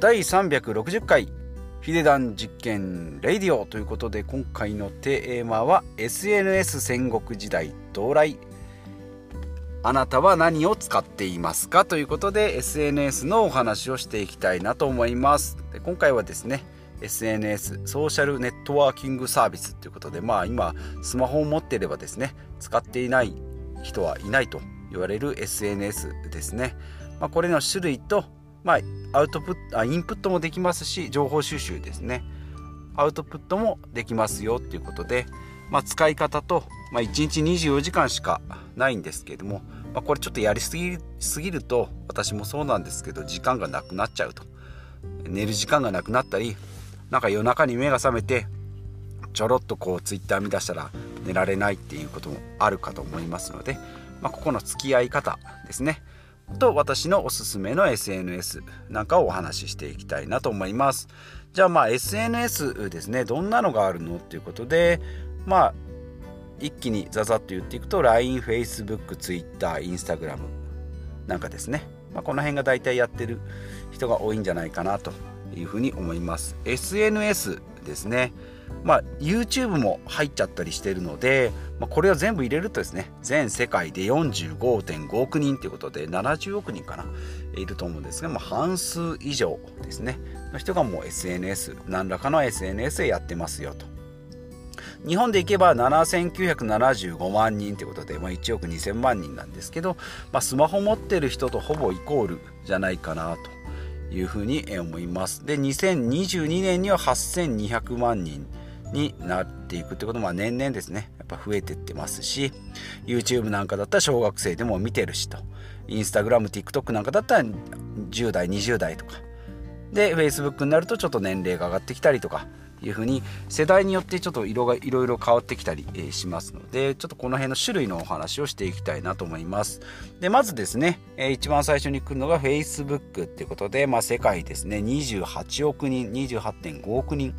第360回ヒデダン実験レイディオ。ということで今回のテーマは SNS 戦国時代到来。あなたは何を使っていますか？ということで SNS のお話をしていきたいなと思います。で今回はですね SNS ソーシャルネットワーキングサービスということでまあ今スマホを持っていればですね使っていない人はいないと言われる SNS ですね、まあ、これの種類と、まあ、アウトプットあインプットもできますし情報収集ですね。アウトプットもできますよっていうことで、まあ、使い方と、まあ、1日24時間しかないんですけれども、まあ、これちょっとやりすぎすぎると私もそうなんですけど時間がなくなっちゃうと。寝る時間がなくなったりなんか夜中に目が覚めてちょろっとこうツイッター見出したら寝られないっていうこともあるかと思いますので、まあ、ここの付き合い方ですね。と私のおすすめの SNS なんかをお話ししていきたいなと思います。じゃあまあ SNS ですね。どんなのがあるのっていうことでまあ一気にザザッと言っていくと LINE、Facebook、Twitter、Instagram なんかですね、まあ、この辺が大体やってる人が多いんじゃないかなというふうに思います。SNS ですね。まあ YouTube も入っちゃったりしてるので、まあ、これを全部入れるとですね全世界で45.5億人ということで70億人かないると思うんですが、まあ、半数以上ですね。の人がもう SNS 何らかの SNS でやってますよと。日本でいけば7975万人ということで、まあ、1億2000万人なんですけど、まあ、スマホ持ってる人とほぼイコールじゃないかなと。いうふうに思います。で2022年には8200万人になっていくってことも年々ですね。やっぱ増えてってますし YouTube なんかだったら小学生でも見てるしと。InstagramTikTok なんかだったら10代20代とか。で Facebook になるとちょっと年齢が上がってきたりとかいうふうに世代によってちょっと色がいろいろ変わってきたりしますのでちょっとこの辺の種類のお話をしていきたいなと思います。でまずですね一番最初に来るのが Facebook っていうことで、まあ、世界ですね28億人28.5億人。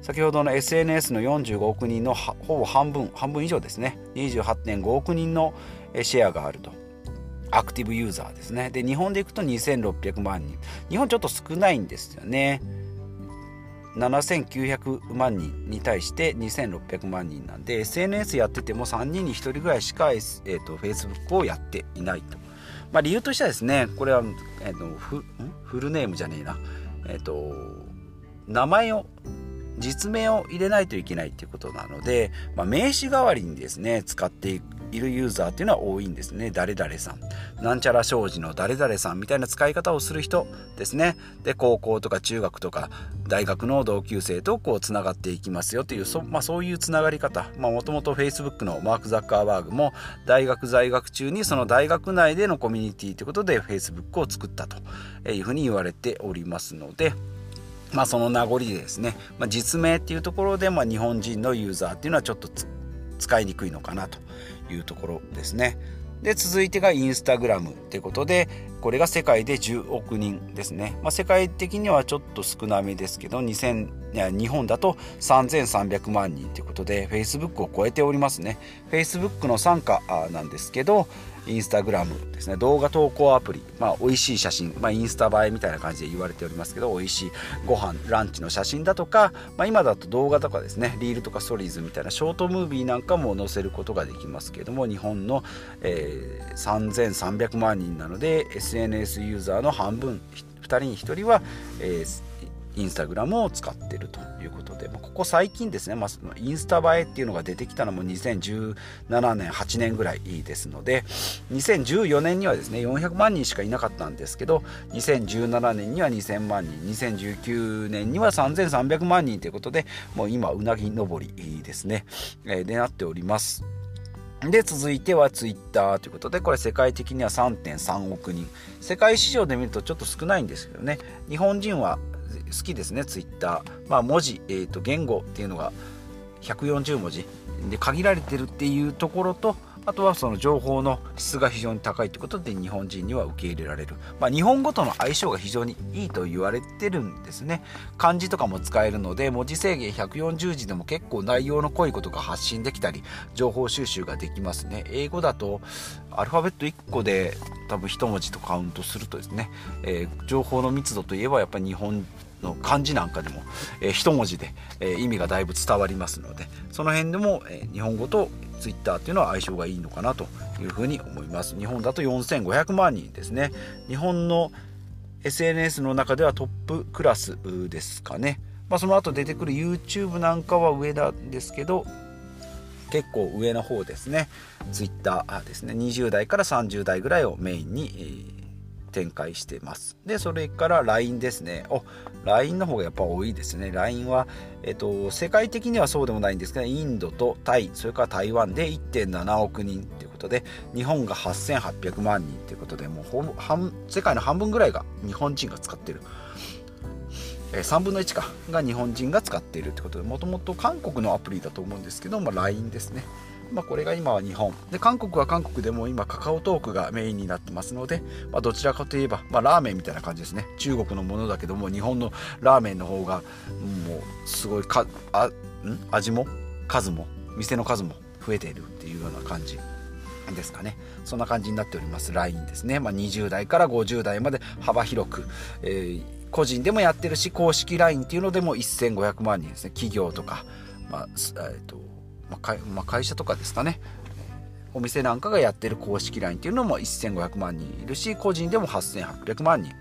先ほどの SNS の45億人のほぼ半分半分以上ですね。28.5億人のシェアがあると。アクティブユーザーですね。で日本でいくと2600万人。日本ちょっと少ないんですよね。7900万人に対して2600万人なんで SNS やってても3人に1人ぐらいしか、えーと、Facebook をやっていないと、まあ、理由としてはですねこれは、えーと、フフルネームじゃねえな、えーと名前を実名を入れないといけないということなので、まあ、名詞代わりにですね使っていくいるユーザーっていうのは多いんですね。誰々さん。なんちゃら商事の誰々さんみたいな使い方をする人ですね。で高校とか中学とか大学の同級生とこうつながっていきますよというそ,、まあ、そういうつながり方。もともと Facebook のマーク・ザッカーバーグも大学在学中にその大学内でのコミュニティということで Facebook を作ったというふうに言われておりますのでまあ、その名残でですね、まあ、実名っていうところで、まあ、日本人のユーザーっていうのはちょっと使いにくいのかなというところですね。で続いてがインスタグラムということでこれが世界で10億人ですね、まあ、世界的にはちょっと少なめですけど2000いや日本だと3300万人ということで Facebook を超えておりますね Facebook の傘下なんですけどインスタグラムですね。動画投稿アプリ。まあ美味しい写真、まあ、インスタ映えみたいな感じで言われておりますけど美味しいご飯ランチの写真だとか、まあ、今だと動画とかですね。リールとかストーリーズみたいなショートムービーなんかも載せることができますけれども日本の、えー、3300万人なので SNS ユーザーの半分2人に1人は、えー、インスタグラムを使ってるということで、ここ最近ですね、まあ、インスタ映えっていうのが出てきたのも2017年、8年ぐらいですので、2014年にはですね、400万人しかいなかったんですけど、2017年には2000万人、2019年には3300万人ということで、もう今、うなぎ登りですね、えー、でなっております。で、続いてはツイッターということで、これ世界的には3.3億人。世界市場で見るとちょっと少ないんですけどね、日本人は好きですねツイッター。まあ文字、えーと、言語っていうのが140文字。で限られてるっていうところとあとはその情報の質が非常に高いということで日本人には受け入れられる、まあ、日本語との相性が非常にいいと言われてるんですね。漢字とかも使えるので文字制限140字でも結構内容の濃いことが発信できたり情報収集ができますね。英語だとアルファベット1個で多分一文字とカウントするとですね、えー、情報の密度といえばやっぱり日本の漢字なんかでも、えー、一文字で、えー、意味がだいぶ伝わりますのでその辺でも、えー、日本語とツイッターっていうのは相性がいいのかなというふうに思います。日本だと4500万人ですね。日本の SNS の中ではトップクラスですかね、まあ、その後出てくる YouTube なんかは上なんですけど結構上の方ですね。Twitter ですね。20代から30代ぐらいをメインに、えー展開してます。で、それから LINE ですね。お、LINE の方がやっぱ多いですね。LINE は、えっと、世界的にはそうでもないんですけど、インドとタイ、それから台湾で1.7億人ということで、日本が8800万人ということで、もうほぼ半世界の半分ぐらいが日本人が使ってる。え3分の1かが日本人が使っているということでもともと韓国のアプリだと思うんですけど、まあ、LINE ですねまあ、これが今は日本。で韓国は韓国でも今カカオトークがメインになってますので、まあ、どちらかといえば、まあ、ラーメンみたいな感じですね。中国のものだけども日本のラーメンの方がもうすごいかあん？味も？数も？店の数も増えているっていうような感じですかね。そんな感じになっております。LINE ですね、まあ、20代から50代まで幅広く、えー、個人でもやってるし公式 LINE っていうのでも1500万人ですね。企業とか、まあえーとまあまあ、会社とかですかね。お店なんかがやってる公式 LINE っていうのも1500万人いるし個人でも8800万人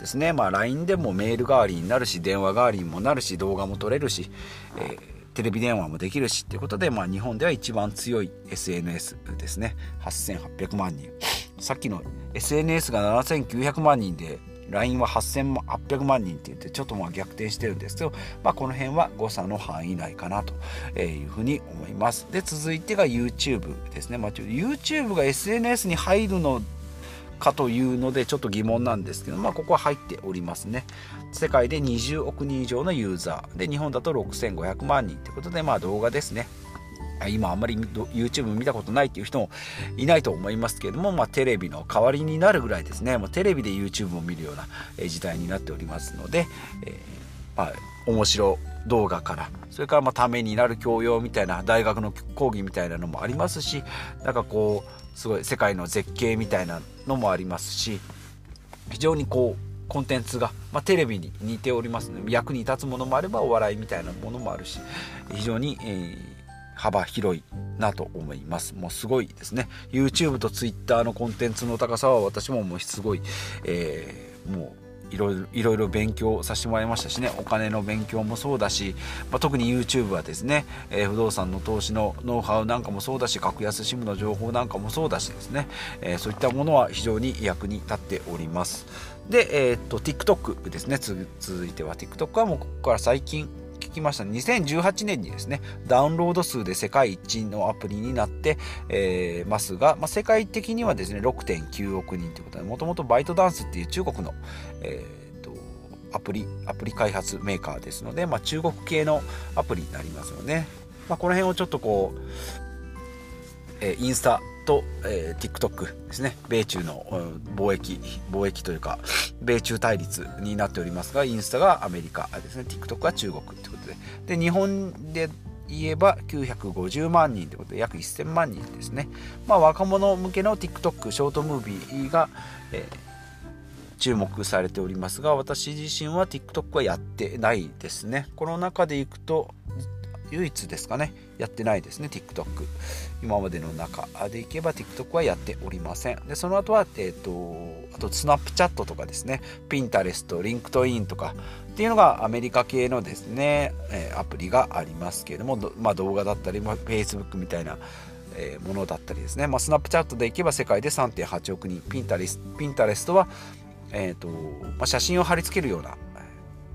ですね。まあ LINE でもメール代わりになるし電話代わりにもなるし動画も撮れるし、えー、テレビ電話もできるしっていうことで、まあ、日本では一番強い SNS ですね。8800万人。さっきの SNS が7900万人で LINE は8800万人って言ってちょっとまあ逆転してるんですけど、まあ、この辺は誤差の範囲内かなというふうに思います。で続いてが YouTube ですね、まあ、YouTube が SNS に入るのかというのでちょっと疑問なんですけど、まあ、ここは入っておりますね。世界で20億人以上のユーザー。で日本だと6500万人ということで、まあ、動画ですね。今あんまり YouTube 見たことないっていう人もいないと思いますけれども、まあ、テレビの代わりになるぐらいですね。もうテレビで YouTube を見るような時代になっておりますので、えー、まあ、面白動画からそれからまあためになる教養みたいな大学の講義みたいなのもありますしなんかこうすごい世界の絶景みたいなのもありますし非常にこうコンテンツが、まあ、テレビに似ておりますので役に立つものもあればお笑いみたいなものもあるし非常に、えー幅広いなと思います。もうすごいですね。YouTube と Twitter のコンテンツの高さは私ももうすごい、えー、もういろいろ勉強させてもらいましたしね。お金の勉強もそうだし、まあ、特に YouTube はですね、えー、不動産の投資のノウハウなんかもそうだし格安 SIM の情報なんかもそうだしですね、えー、そういったものは非常に役に立っております。で、えー、っと TikTok ですね。続いては TikTok はもうここから最近聞きました。2018年にですねダウンロード数で世界一のアプリになって、えー、ますが、まあ、世界的にはですね6.9億人ということでもともとバイトダンスっていう中国の、えーと、アプリアプリ開発メーカーですので、まあ、中国系のアプリになりますよね、まあ、この辺をちょっとこう、えー、インスタと、えー、TikTok ですね。米中の貿易貿易というか米中対立になっておりますがインスタがアメリカですね。TikTok は中国ということで。で日本で言えば950万人ということで約1000万人ですね、まあ、若者向けの TikTok ショートムービーが、えー、注目されておりますが私自身は TikTok はやってないですね。この中でいくと唯一ですかね。やってないですね。TikTok 今までの中でいけば TikTok はやっておりません。でその後はえっ、ー、とあと Snapchat とかですね。Pinterest LinkedIn とか。っていうのがアメリカ系のですね、えアプリがありますけれども、まあ、動画だったり、まあ、Facebook みたいなえものだったりですね、まあ、 Snapchat でいけば世界で3.8億人。ピンタレス Pinterest は、えーとまあ、写真を貼り付けるような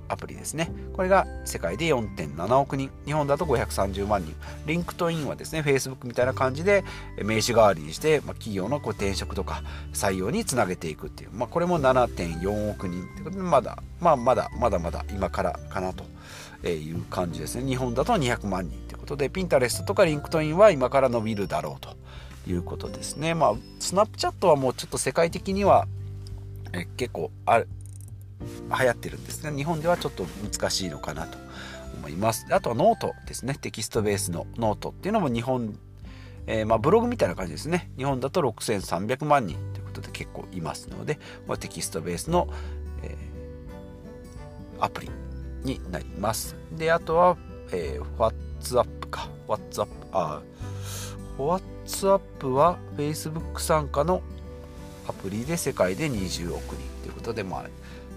アプリですね。これが世界で4.7億人、日本だと530万人。 LinkedIn はですね、Facebook みたいな感じで名刺代わりにして、まあ、企業のこう転職とか採用につなげていくっていう、まあ、これも7.4億人ってことで、まだ、まあ、まだ、まだまだ今からかなという感じですね。日本だと200万人ということで、 Pinterest とか LinkedIn は今から伸びるだろうということですね。まあ、 Snapchat はもうちょっと世界的には結構ある流行ってるんですが日本ではちょっと難しいのかなと思います。あとはノートですね。テキストベースのノートっていうのも日本、えー、まあ、ブログみたいな感じですね。日本だと6300万人ということで結構いますので、まあ、テキストベースの、えー、アプリになります。であとは、えー、WhatsApp か。WhatsApp あ WhatsApp は Facebook 参加のアプリで世界で20億人ということで、まあ、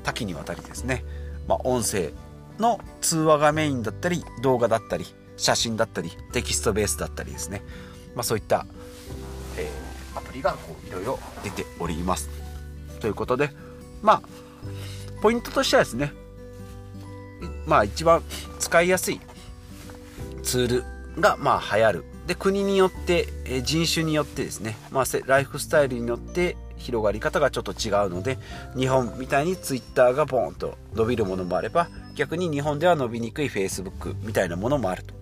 多岐にわたりですね、まあ、音声の通話がメインだったり動画だったり写真だったりテキストベースだったりですね、まあ、そういった、えー、アプリがこういろいろ出ております。ということでまあポイントとしてはですねまあ一番使いやすいツールがまあ流行る。で国によって人種によってですね、まあ、ライフスタイルによって広がり方がちょっと違うので日本みたいに Twitter がボーンと伸びるものもあれば逆に日本では伸びにくい Facebook みたいなものもあると。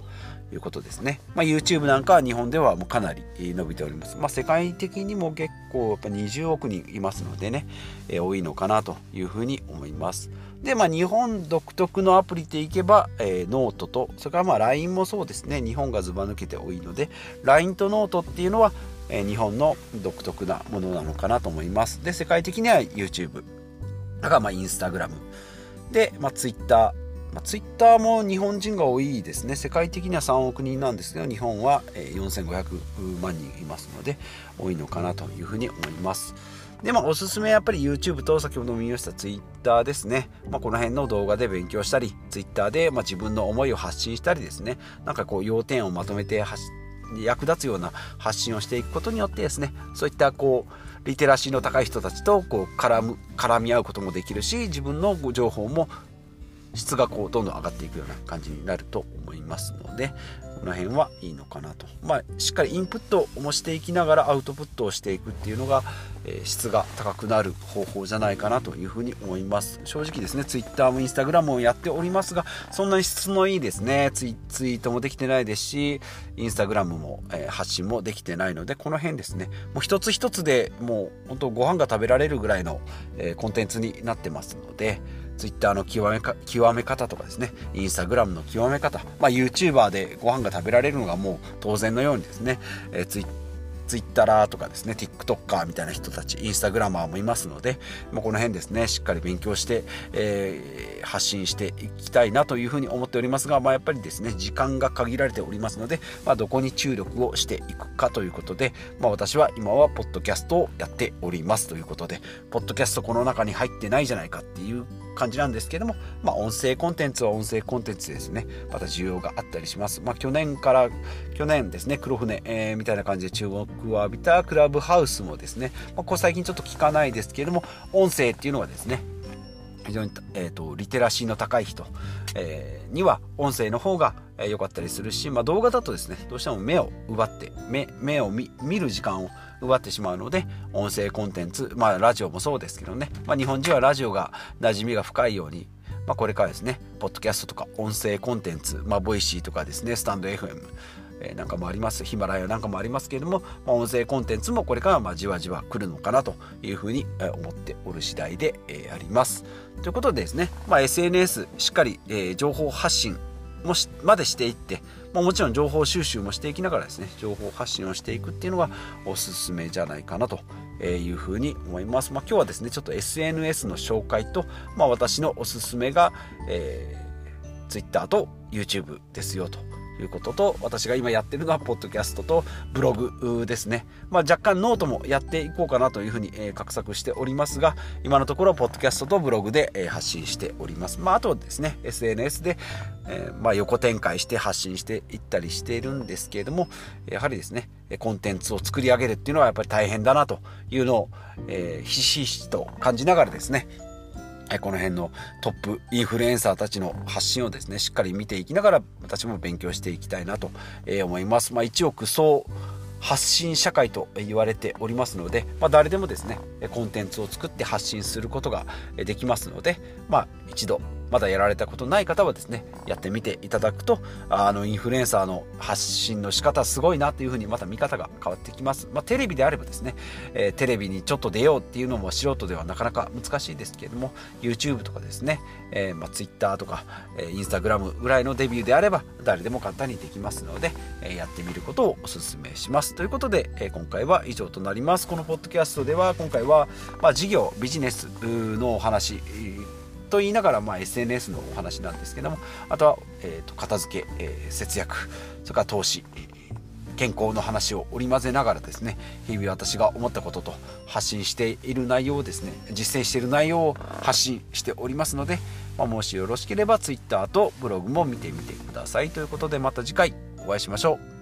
いうことですね、まあ、YouTube なんかは日本ではもうかなり伸びております、まあ、世界的にも結構やっぱ20億人いますのでね、えー、多いのかなというふうに思います。でまあ日本独特のアプリでいけば、えー、ノートとそれからまあ LINE もそうですね。日本がずば抜けて多いので LINE とノートっていうのは、え、日本の独特なものなのかなと思います。で世界的には YouTube だからまあ Instagram で、まあ、Twitter まあ、ツイッターも日本人が多いですね。世界的には3億人なんですけど日本は4500万人いますので多いのかなというふうに思います。でまあおすすめはやっぱり YouTube と先ほども言いました Twitter ですね、まあ、この辺の動画で勉強したり Twitter でま自分の思いを発信したりですね。なんかこう要点をまとめて役立つような発信をしていくことによってですねそういったこうリテラシーの高い人たちとこう絡む絡み合うこともできるし自分の情報も質がこうどんどん上がっていくような感じになると思いますのでこの辺はいいのかなと。まあしっかりインプットもしていきながらアウトプットをしていくっていうのが、えー、質が高くなる方法じゃないかなというふうに思います。正直ですね Twitter も Instagram もやっておりますがそんなに質のいいですね。ツイツイートもできてないですし Instagram も、えー、発信もできてないのでこの辺ですね。もう一つ一つでもう本当ご飯が食べられるぐらいの、えー、コンテンツになってますので Twitter の極めか極め方とかですね、Instagram の極め方、まあ、YouTuber でご飯が食べられるのがもう当然のようにですね、えー、ツ,イツイッターとかですね、TikToker みたいな人たち、インスタグラマーもいますので、まあ、この辺ですね、しっかり勉強して、えー、発信していきたいなというふうに思っておりますが、まあ、やっぱりですね、時間が限られておりますので、まあ、どこに注力をしていくかということで、まあ、私は今はポッドキャストをやっておりますということで、ポッドキャストこの中に入ってないじゃないかっていう感じなんですけども、まあ、音声コンテンツは音声コンテンツですね、また需要があったりします。まあ、去年から、去年ですね、黒船、えー、みたいな感じで注目を浴びたクラブハウスもですね、まあ、ここ最近ちょっと聞かないですけれども、音声っていうのはですね、非常に、えーと、リテラシーの高い人、えー、には音声の方が、えー、かったりするし、まあ、動画だとですねどうしても目を奪って目目を見る時間を奪ってしまうので音声コンテンツまあラジオもそうですけどね、まあ、日本人はラジオが馴染みが深いようにまあ、これからですね、ポッドキャストとか音声コンテンツ、まあ、 Voicy とかですね、 stand.fm、えなんかもあります、ヒマラヤなんかもありますけれども、まあ、音声コンテンツもこれからまあじわじわ来るのかなというふうに思っておる次第で、あります。ということでですね、まあ、SNS しっかり、え、情報発信もしまでしていって、まあ、もちろん情報収集もしていきながらですね情報発信をしていくっていうのがおすすめじゃないかなというふうに思います、まあ、今日はですねちょっと SNS の紹介と、まあ、私のおすすめが、えー、Twitter と YouTube ですよということと私が今やってるのはポッドキャストとブログですね、まあ、若干ノートもやっていこうかなというふうに、えー、画策しておりますが今のところポッドキャストとブログで、えー、発信しております、まあ、あとですね SNS で、えー、まあ、横展開して発信していったりしているんですけれどもやはりですねコンテンツを作り上げるっていうのはやっぱり大変だなというのを、えひしひしと感じながらですねこの辺のトップインフルエンサーたちの発信をですねしっかり見ていきながら私も勉強していきたいなと思います。まあ、1億総発信社会と言われておりますので、まあ、誰でもですねコンテンツを作って発信することができますので、まあ、一度まだやられたことない方はですねやってみていただくとあのインフルエンサーの発信の仕方すごいなっていうふうにまた見方が変わってきます、まあ、テレビであればですね、えー、テレビにちょっと出ようっていうのも素人ではなかなか難しいですけれども YouTube とかですね、えー、まあ、Twitter とか、えー、Instagram ぐらいのデビューであれば誰でも簡単にできますので、えー、やってみることをお勧めします。ということで、え今回は以上となります。このポッドキャストでは今回は、まあ、事業ビジネスのお話と言いながら、まあ、SNS のお話なんですけどもあとは、えーと、片付け、えー、節約それから投資健康の話を織り交ぜながらですね日々私が思ったことと発信している内容をですね実践している内容を発信しておりますので、まあ、もしよろしければ Twitter とブログも見てみてください。ということでまた次回お会いしましょう。